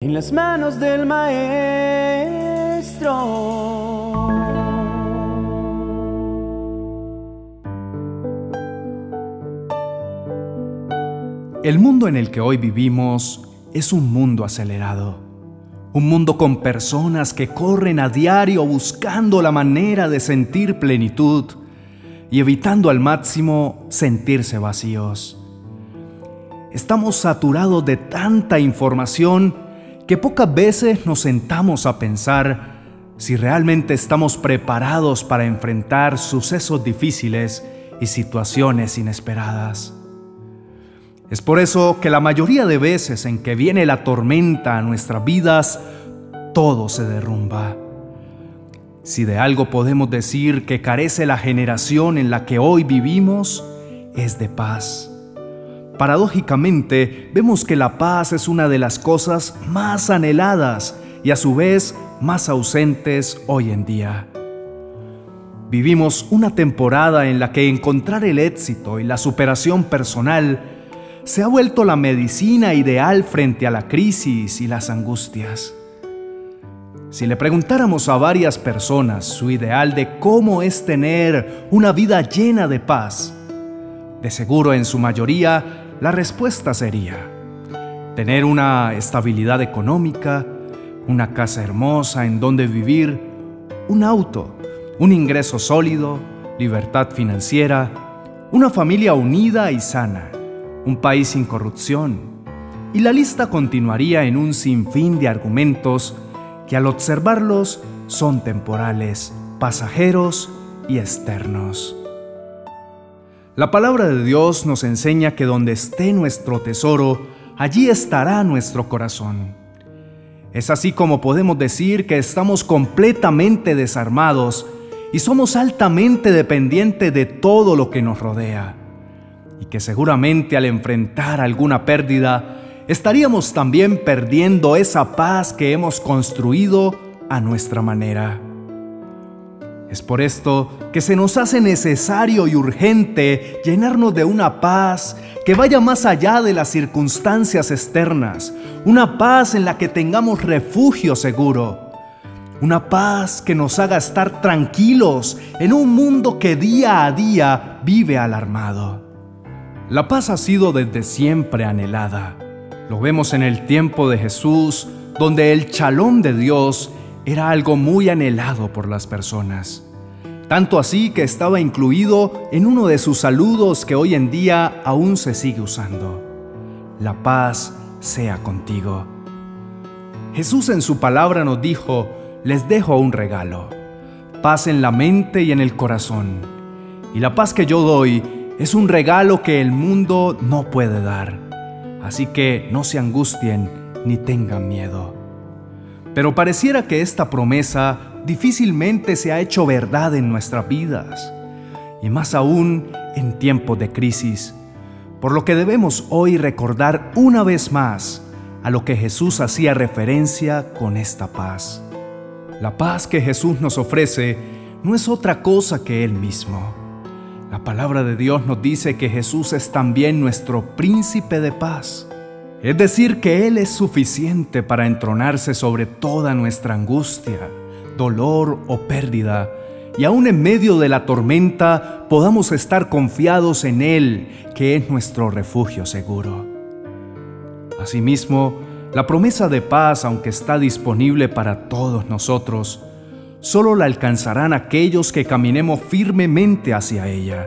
en las manos del maestro. El mundo en el que hoy vivimos es un mundo acelerado. Un mundo con personas que corren a diario buscando la manera de sentir plenitud y evitando al máximo sentirse vacíos. Estamos saturados de tanta información que pocas veces nos sentamos a pensar si realmente estamos preparados para enfrentar sucesos difíciles y situaciones inesperadas. Es por eso que la mayoría de veces en que viene la tormenta a nuestras vidas, todo se derrumba. Si de algo podemos decir que carece la generación en la que hoy vivimos, es de paz. Paradójicamente, vemos que la paz es una de las cosas más anheladas y a su vez más ausentes hoy en día. Vivimos una temporada en la que encontrar el éxito y la superación personal se ha vuelto la medicina ideal frente a la crisis y las angustias. Si le preguntáramos a varias personas su ideal de cómo es tener una vida llena de paz, de seguro en su mayoría la respuesta sería tener una estabilidad económica, una casa hermosa en donde vivir, un auto, un ingreso sólido, libertad financiera, una familia unida y sana, un país sin corrupción. Y la lista continuaría en un sinfín de argumentos que al observarlos son temporales, pasajeros y externos. La palabra de Dios nos enseña que donde esté nuestro tesoro, allí estará nuestro corazón. Es así como podemos decir que estamos completamente desarmados y somos altamente dependientes de todo lo que nos rodea. Y que seguramente al enfrentar alguna pérdida, estaríamos también perdiendo esa paz que hemos construido a nuestra manera. Es por esto que se nos hace necesario y urgente llenarnos de una paz que vaya más allá de las circunstancias externas, una paz en la que tengamos refugio seguro, una paz que nos haga estar tranquilos en un mundo que día a día vive alarmado. La paz ha sido desde siempre anhelada. Lo vemos en el tiempo de Jesús, donde el chalón de Dios era algo muy anhelado por las personas. Tanto así que estaba incluido en uno de sus saludos que hoy en día aún se sigue usando. La paz sea contigo. Jesús en su palabra nos dijo, les dejo un regalo, paz en la mente y en el corazón. Y la paz que yo doy es un regalo que el mundo no puede dar. Así que no se angustien ni tengan miedo. Pero pareciera que esta promesa difícilmente se ha hecho verdad en nuestras vidas, y más aún en tiempos de crisis, por lo que debemos hoy recordar una vez más a lo que Jesús hacía referencia con esta paz. La paz que Jesús nos ofrece no es otra cosa que Él mismo. La palabra de Dios nos dice que Jesús es también nuestro príncipe de paz. Es decir, que Él es suficiente para entronarse sobre toda nuestra angustia, dolor o pérdida, y aún en medio de la tormenta podamos estar confiados en Él, que es nuestro refugio seguro. Asimismo, la promesa de paz, aunque está disponible para todos nosotros, solo la alcanzarán aquellos que caminemos firmemente hacia ella.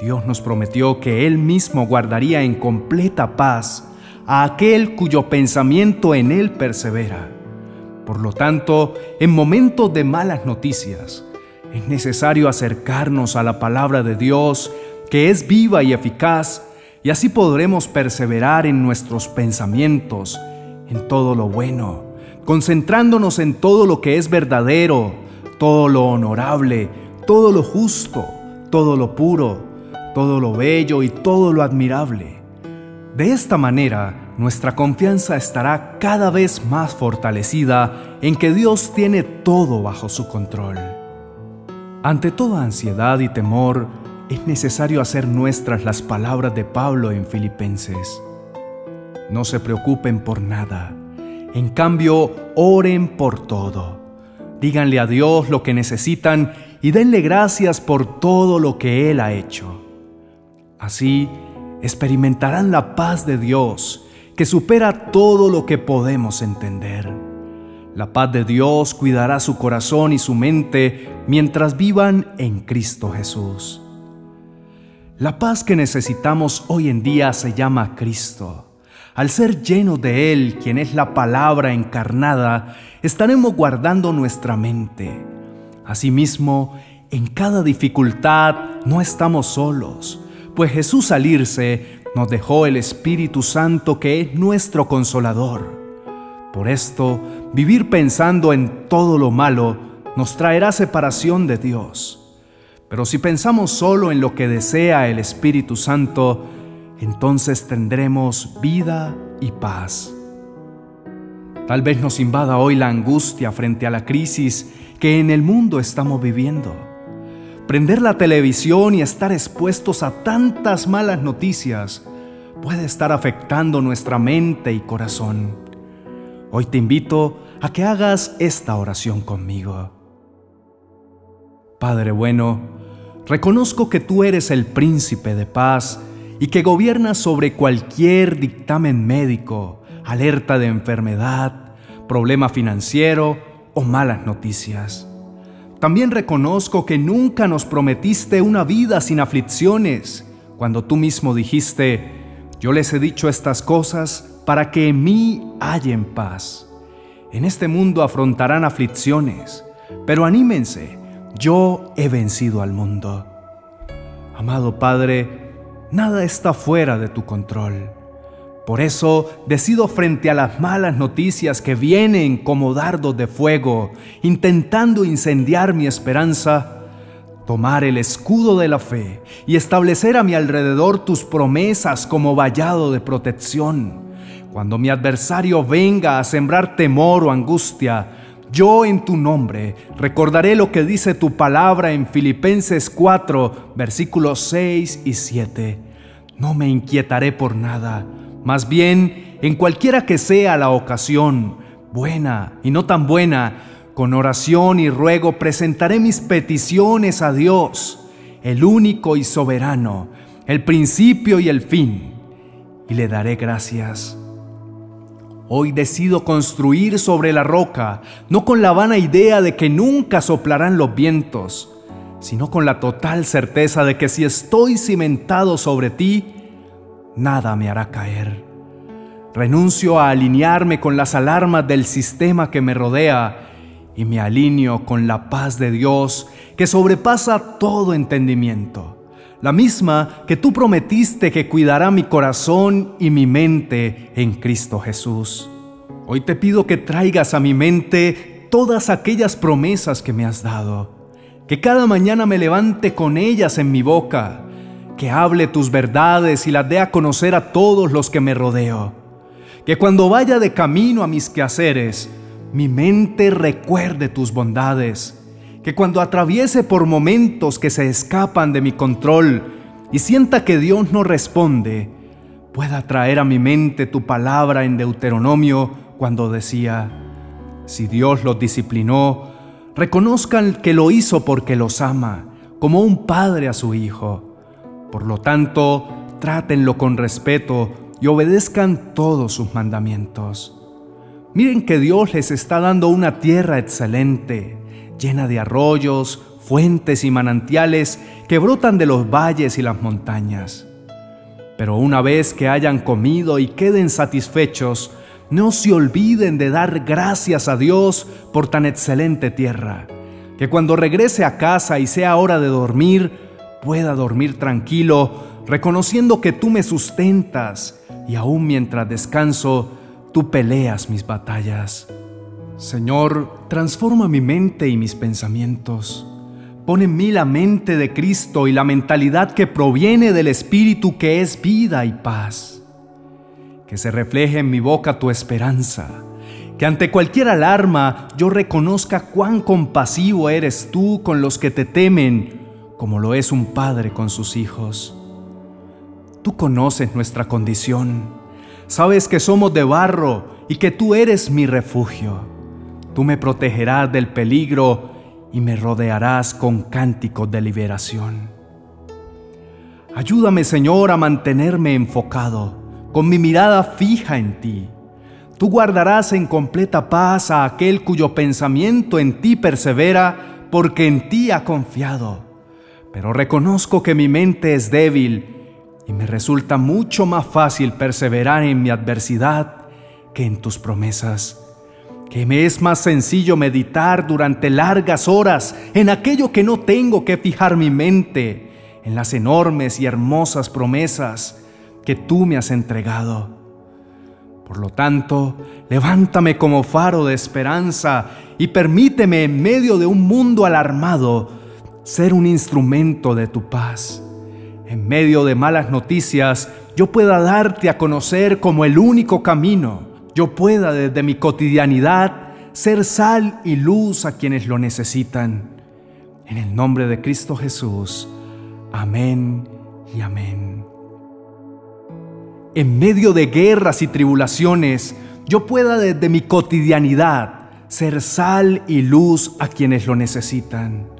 Dios nos prometió que Él mismo guardaría en completa paz a aquel cuyo pensamiento en Él persevera. Por lo tanto, en momentos de malas noticias, es necesario acercarnos a la palabra de Dios, que es viva y eficaz, y así podremos perseverar en nuestros pensamientos, en todo lo bueno, concentrándonos en todo lo que es verdadero, todo lo honorable, todo lo justo, todo lo puro, todo lo bello y todo lo admirable. De esta manera, nuestra confianza estará cada vez más fortalecida en que Dios tiene todo bajo su control. Ante toda ansiedad y temor, es necesario hacer nuestras las palabras de Pablo en Filipenses. No se preocupen por nada, En cambio, oren por todo. Díganle a Dios lo que necesitan y denle gracias por todo lo que Él ha hecho. Así experimentarán la paz de Dios que supera todo lo que podemos entender. La paz de Dios cuidará su corazón y su mente mientras vivan en Cristo Jesús. La paz que necesitamos hoy en día se llama Cristo. Al ser lleno de Él, quien es la palabra encarnada, estaremos guardando nuestra mente. Asimismo, en cada dificultad no estamos solos, pues Jesús al irse nos dejó el Espíritu Santo que es nuestro consolador. Por esto, vivir pensando en todo lo malo nos traerá separación de Dios. Pero si pensamos solo en lo que desea el Espíritu Santo, entonces tendremos vida y paz. Tal vez nos invada hoy la angustia frente a la crisis que en el mundo estamos viviendo. Prender la televisión y estar expuestos a tantas malas noticias puede estar afectando nuestra mente y corazón. Hoy te invito a que hagas esta oración conmigo. Padre bueno, Reconozco que tú eres el príncipe de paz y que gobiernas sobre cualquier dictamen médico, alerta de enfermedad, problema financiero o malas noticias. También reconozco que nunca nos prometiste una vida sin aflicciones, cuando tú mismo dijiste, yo les he dicho estas cosas para que en mí hallen paz. En este mundo afrontarán aflicciones, pero anímense, yo he vencido al mundo. Amado Padre, nada está fuera de tu control. Por eso decido frente a las malas noticias que vienen como dardos de fuego, intentando incendiar mi esperanza, tomar el escudo de la fe y establecer a mi alrededor tus promesas como vallado de protección. Cuando mi adversario venga a sembrar temor o angustia, yo en tu nombre recordaré lo que dice tu palabra en Filipenses 4, versículos 6 y 7. No me inquietaré por nada, más bien, en cualquiera que sea la ocasión, buena y no tan buena, con oración y ruego presentaré mis peticiones a Dios, el único y soberano, el principio y el fin, y le daré gracias. Hoy decido construir sobre la roca, no con la vana idea de que nunca soplarán los vientos, sino con la total certeza de que si estoy cimentado sobre ti, nada me hará caer. Renuncio a alinearme con las alarmas del sistema que me rodea y me alineo con la paz de Dios que sobrepasa todo entendimiento la misma que tú prometiste que cuidará mi corazón y mi mente en Cristo Jesús. Hoy te pido que traigas a mi mente todas aquellas promesas que me has dado, que cada mañana me levante con ellas en mi boca, que hable tus verdades y las dé a conocer a todos los que me rodeo, que cuando vaya de camino a mis quehaceres, mi mente recuerde tus bondades, que cuando atraviese por momentos que se escapan de mi control y sienta que Dios no responde, pueda traer a mi mente tu palabra en Deuteronomio cuando decía, si Dios los disciplinó, reconozcan que lo hizo porque los ama, como un padre a su hijo. Por lo tanto, trátenlo con respeto y obedezcan todos sus mandamientos. Miren que Dios les está dando una tierra excelente, llena de arroyos, fuentes y manantiales que brotan de los valles y las montañas. Pero una vez que hayan comido y queden satisfechos, no se olviden de dar gracias a Dios por tan excelente tierra, que cuando regrese a casa y sea hora de dormir, pueda dormir tranquilo, reconociendo que tú me sustentas y aún mientras descanso, tú peleas mis batallas. Señor, transforma mi mente y mis pensamientos. Pon en mí la mente de Cristo y la mentalidad que proviene del Espíritu que es vida y paz. Que se refleje en mi boca tu esperanza. Que ante cualquier alarma yo reconozca cuán compasivo eres tú con los que te temen, como lo es un padre con sus hijos. Tú conoces nuestra condición. Sabes que somos de barro y que tú eres mi refugio. Tú me protegerás del peligro y me rodearás con cánticos de liberación. Ayúdame, Señor, a mantenerme enfocado, con mi mirada fija en ti. Tú guardarás en completa paz a aquel cuyo pensamiento en ti persevera, porque en ti ha confiado. Pero reconozco que mi mente es débil y me resulta mucho más fácil perseverar en mi adversidad que en tus promesas que me es más sencillo meditar durante largas horas en aquello que no tengo que fijar mi mente, en las enormes y hermosas promesas que tú me has entregado. Por lo tanto, levántame como faro de esperanza y permíteme en medio de un mundo alarmado ser un instrumento de tu paz. En medio de malas noticias, yo pueda darte a conocer como el único camino yo pueda desde mi cotidianidad ser sal y luz a quienes lo necesitan. En el nombre de Cristo Jesús. Amén y amén. En medio de guerras y tribulaciones, yo pueda desde mi cotidianidad ser sal y luz a quienes lo necesitan.